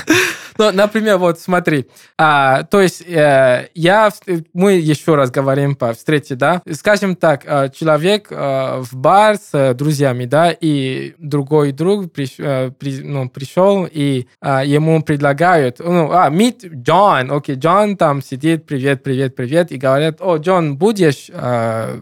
Ну, например, вот смотри, а, то есть э, я, мы еще раз говорим по встрече, да, скажем так, э, человек э, в бар с э, друзьями, да, и другой друг приш- э, при- ну, пришел, и а, ему предлагают, ну, а, meet Джон, окей, Джон там сидит, привет, привет, привет, и говорят, о, Джон, будешь э,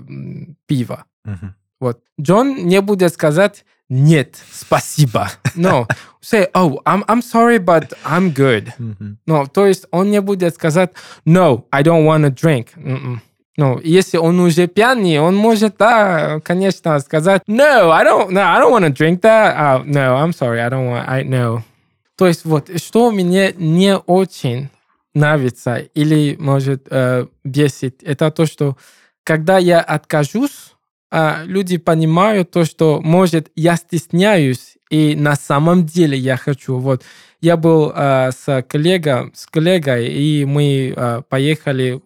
пиво? Мгм. Вот. Джон не будет сказать нет, спасибо. No, say, oh, I'm, I'm sorry, but I'm good. Мгм. No, то есть он не будет сказать no, I don't want to drink. Mm-mm. Ну, если он уже пьяный, он может, да, конечно, сказать no, I don't, no, I don't want to drink that. Uh, no, I'm sorry, I don't want, I know. То есть вот, что мне не очень нравится или, может, э, бесит, это то, что когда я откажусь, люди понимают то, что, может, я стесняюсь, и на самом деле я хочу. Вот. Я был э, с коллегой, с коллегой, и мы э, поехали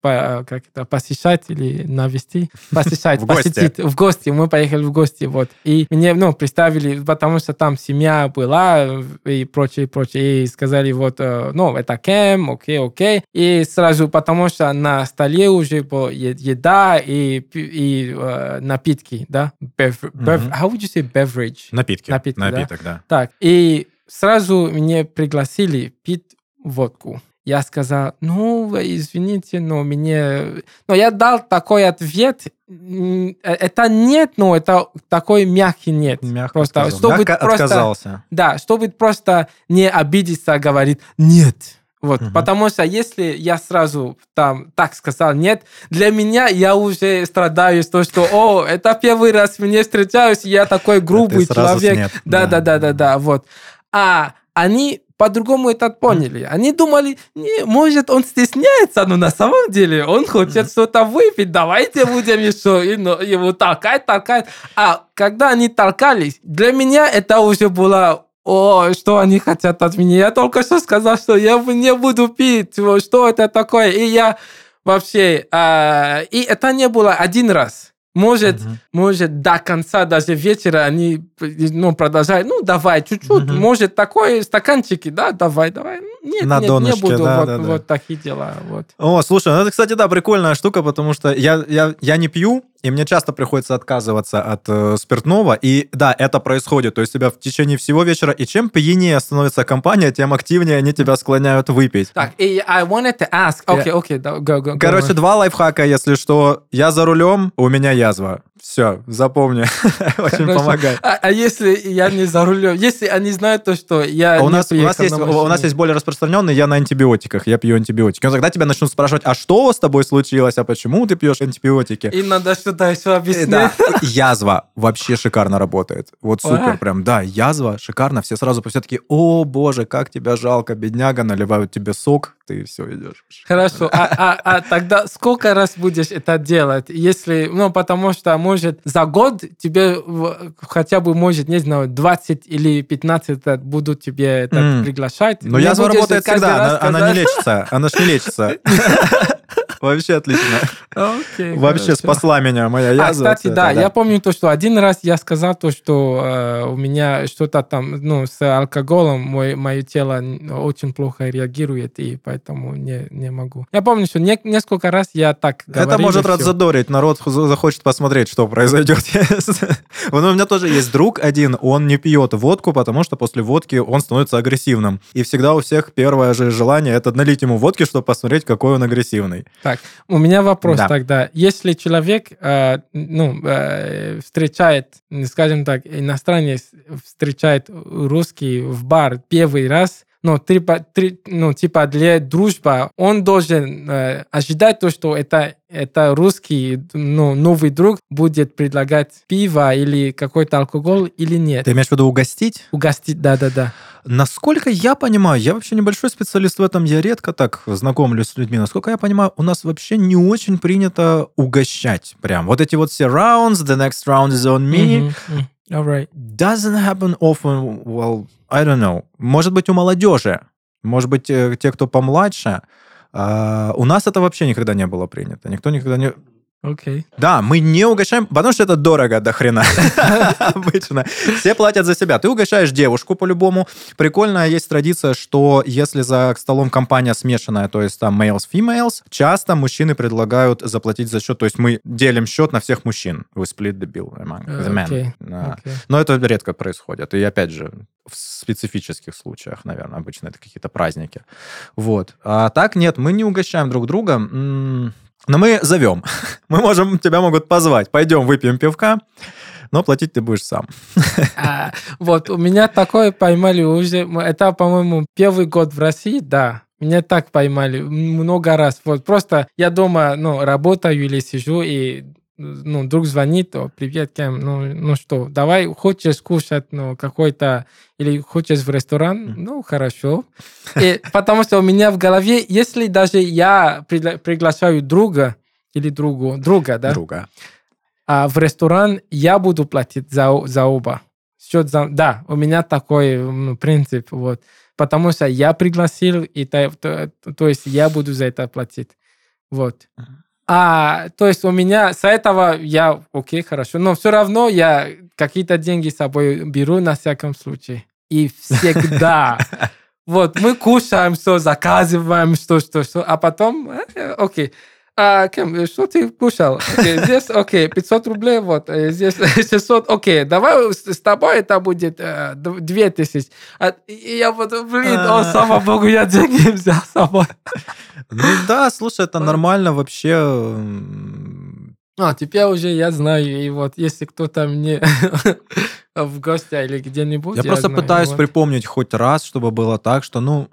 по, как это, посещать или навести, посещать, В гости. посетить, в гости. Мы поехали в гости, вот. И мне, ну, представили, потому что там семья была и прочее, прочее, и сказали, вот, э, ну, это кем, окей, окей. И сразу, потому что на столе уже была еда и, и э, напитки, да? Bev- bev- Мгм. how would you say beverage? Напитки. Напитки, да. Напиток, да. Так, и сразу мне пригласили пить водку. Я сказал, ну, извините, но мне... Но я дал такой ответ, э, это нет, но это такой мягкий нет. Мягко Просто, сказал. чтобы Мягко просто- отказался. Да, чтобы просто не обидеться, говорит нет. Вот, Мгм. потому что если я сразу там так сказал нет, для меня я уже страдаю с того, что, о, это первый раз мне встречаюсь, я такой грубый человек. Да, да, да, да, да, вот. А они по-другому это поняли. Они думали, не, может, он стесняется, но на самом деле он хочет что-то выпить, давайте будем еще и, ну, его толкать, толкать. А когда они толкались, для меня это уже было о, что они хотят от меня? Я только что сказал, что я не буду пить. Что это такое? И я вообще... а, и это не было один раз. Может, Мгм. может, до конца даже вечера они ну, продолжают. Ну, давай, чуть-чуть. Мгм. Может, такой стаканчики, да, давай, давай. Нет, На нет, донышке, не буду. да, вот, да, да. вот такие дела. Вот. О, слушай, ну это, кстати, да, прикольная штука, потому что я, я, я не пью, и мне часто приходится отказываться от э, спиртного, и да, это происходит, то есть тебя в течение всего вечера, и чем пьянее становится компания, тем активнее они тебя склоняют выпить. Так, и I wanted to ask. Окей, окей, да, go, go, go Короче, on. два лайфхака, если что. Я за рулем, у меня язва. Все, запомни. Очень Хорошо. помогает. А, а если я не за рулем? Если они знают то, что я А у не нас, у, нас есть, на у нас есть более распространенный, я на антибиотиках, я пью антибиотики. Но тогда тебя начнут спрашивать, а что с тобой случилось, а почему ты пьешь антибиотики? И надо что-то еще Э, объяснить. Да, язва вообще шикарно работает. Вот супер, А? прям, да, язва шикарно. Все сразу все таки о, боже, как тебя жалко, бедняга, наливают тебе сок, ты все идешь. Хорошо, а, а- а тогда сколько раз будешь это делать? Если, ну, потому что, может, за год тебе хотя бы, может, не знаю, 20 или 15 лет будут тебе это приглашать. Но язва работает всегда, она, она не лечится, она ж не лечится. Вообще отлично. Окей, Вообще хорошо. спасла меня моя А, язва. кстати, да, я помню то, что один раз я сказал то, что э, у меня что-то там, ну, с алкоголем, мой, мое тело очень плохо реагирует, и поэтому не, не могу. Я помню, что не- несколько раз я так говорил. Это может раззадорить, народ захочет посмотреть, что произойдет. У меня тоже есть друг один, он не пьет водку, потому что после водки он становится агрессивным. И всегда у всех первое же желание это налить ему водки, чтобы посмотреть, какой он агрессивный. Так, у меня вопрос Да. тогда. Если человек э, ну, э, встречает, скажем так, иностранец встречает русский в бар первый раз, ну, типа, три- ну, типа для дружбы, он должен э, ожидать то, что это, это русский, ну, новый друг будет предлагать пиво или какой-то алкоголь или нет. Ты имеешь в виду угостить? Угостить, да-да-да. Насколько я понимаю, я вообще небольшой специалист в этом, я редко так знакомлюсь с людьми. Насколько я понимаю, у нас вообще не очень принято угощать прям. Вот эти вот все rounds, the next round is on me. Мгм. All right. Doesn't happen often, well, I don't know. Может быть, у молодежи, может быть, э, те, кто помладше. А, у нас это вообще никогда не было принято. Никто никогда не... Окей. Да, мы не угощаем, потому что это дорого до хрена обычно. Все платят за себя. Ты угощаешь девушку по-любому. Прикольная есть традиция, что если за столом компания смешанная, то есть там males, females, часто мужчины предлагают заплатить за счет, то есть мы делим счет на всех мужчин. We split the bill among the men. Окей. Да. Окей. Но это редко происходит. И опять же, в специфических случаях, наверное, обычно это какие-то праздники. Вот. А так нет, мы не угощаем друг друга. Но мы зовем. Мы можем, тебя могут позвать. Пойдем выпьем пивка, но платить ты будешь сам. А, Вот, у меня такое поймали уже, это, по-моему, первый год в России, да. Меня так поймали много раз. Вот просто я дома, ну, работаю или сижу, и ну, друг звонит, о, привет, Кем, ну, ну что, давай, хочешь кушать, ну, какой-то, или хочешь в ресторан, ну, хорошо. И, потому что у меня в голове, если даже я пригла- приглашаю друга, или другу, друга, да, Друга. а в ресторан я буду платить за, за оба. Счет за... Да, у меня такой м, принцип. Вот. потому что я пригласил, и то, то, то есть я буду за это платить. Вот. А, то есть у меня с этого я, окей, хорошо, но все равно я какие-то деньги с собой беру на всяком случае. И всегда. Вот, мы кушаем все, заказываем что, что, что, а потом, э, окей, а, Кем, что ты кушал? Okay, здесь, окей, okay, 500 рублей, вот, э, здесь 600, окей, давай с тобой это будет э, 2000. А, и я вот, блин, о, а. слава богу, я деньги взял с собой. Ну да, слушай, это нормально вообще. А, теперь уже я знаю, и вот если кто-то мне в гости или где-нибудь... Я, я просто знаю, пытаюсь вот. припомнить хоть раз, чтобы было так, что, ну,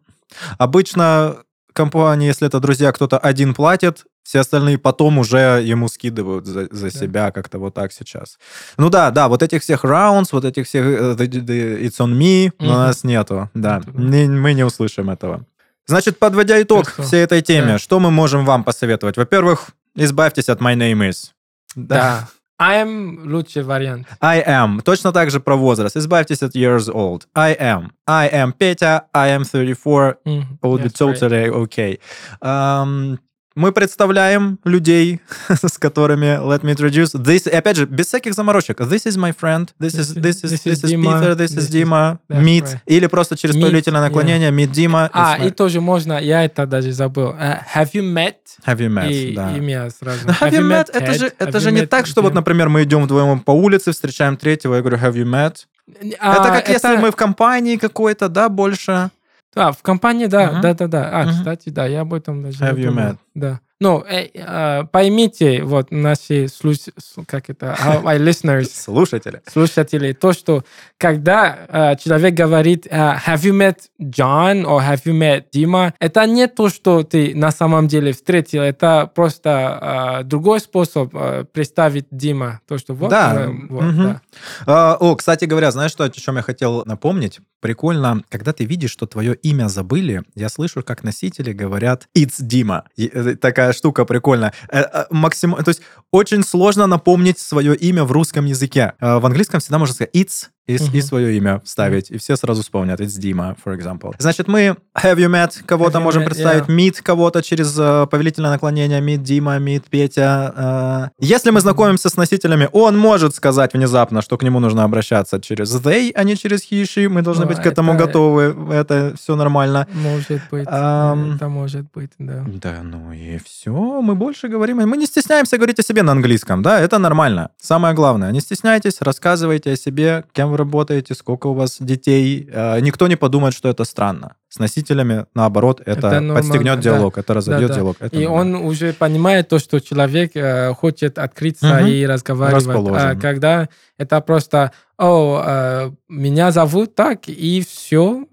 обычно компании, если это друзья, кто-то один платит, все остальные потом уже ему скидывают за, за да. себя как-то вот так сейчас. Ну да, да, вот этих всех rounds, вот этих всех the, the, it's on me mm-hmm. у нас нету, да, это, Не, мы не услышим этого. Значит, подводя итог Хорошо. всей этой теме, да. что мы можем вам посоветовать? Во-первых, избавьтесь от my name is. Да. да. I am лучший вариант. I am. Точно так же про возраст. Избавьтесь от years old. I am. I am Петя. I am 34. Mm, would be totally right. okay. Um, мы представляем людей, с которыми let me introduce this. И опять же, без всяких заморочек. This is my friend. This is this is this is Peter. This is Дима. Meet. Или просто через повелительное наклонение meet Дима. А, и тоже можно, я это даже забыл. Have you met? Have you met, и да. имя сразу. Have you met? Это же, это же не так, что вот, например, мы идем вдвоем по улице, встречаем третьего, я говорю, have you met? Это как если мы в компании какой-то, да, больше. А, в компании, да, uh-huh. да, да, да. А, uh-huh. кстати, да, я об этом даже Have you met? Да. Ну, э, э, поймите, вот наши слуш... как это, my listeners, слушатели, слушатели, то, что когда э, человек говорит Have you met John or Have you met Дима, это не то, что ты на самом деле встретил, это просто э, другой способ э, представить Дима, то, что вот. Да. Э, вот, угу. да. А, о, кстати говоря, знаешь, что, о чем я хотел напомнить? Прикольно, когда ты видишь, что твое имя забыли, я слышу, как носители говорят It's Дима. Э, такая такая штука прикольная. Э, э, максим... То есть очень сложно напомнить свое имя в русском языке. Э, в английском всегда можно сказать it's и, uh-huh. и свое имя вставить, и все сразу вспомнят. It's Дима, for example. Значит, мы have you met кого-то have можем met, представить, yeah. meet кого-то через uh, повелительное наклонение, meet Дима, meet Петя. Uh, если мы знакомимся с носителями, он может сказать внезапно, что к нему нужно обращаться через they, а не через he, she. Мы должны ну, быть к этому это... готовы. Это все нормально. Может быть. Um, это может быть, да. Да, ну и все. Мы больше говорим. Мы не стесняемся говорить о себе на английском, да, это нормально. Самое главное, не стесняйтесь, рассказывайте о себе, кем вы работаете, сколько у вас детей. Э, никто не подумает, что это странно. С носителями, наоборот, это, это подстегнет диалог, да. это разовьет да, да. диалог. Это и нормально. он уже понимает то, что человек э, хочет открыться угу. и разговаривать. А когда это просто, о, э, меня зовут так, и все,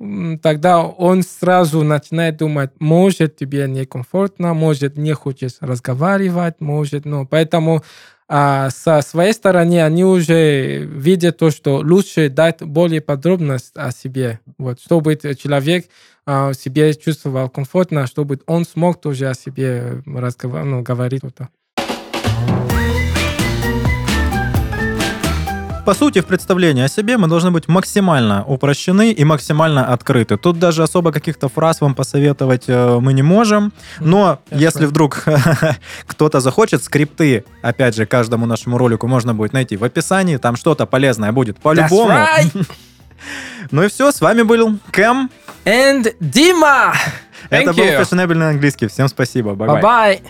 тогда он сразу начинает думать, может, тебе некомфортно, может, не хочешь разговаривать, может, ну, поэтому а со своей стороны они уже видят то, что лучше дать более подробность о себе, вот, чтобы человек а, себе чувствовал комфортно, чтобы он смог тоже о себе разговаривать, ну, говорить что-то. По сути, в представлении о себе мы должны быть максимально упрощены и максимально открыты. Тут даже особо каких-то фраз вам посоветовать э, мы не можем. Но That's если right. вдруг кто-то захочет, скрипты, опять же, каждому нашему ролику можно будет найти в описании. Там что-то полезное будет по-любому. Right. ну и все, с вами был Кэм. And Дима. Это был фешенебельный английский. Всем спасибо. Bye-bye.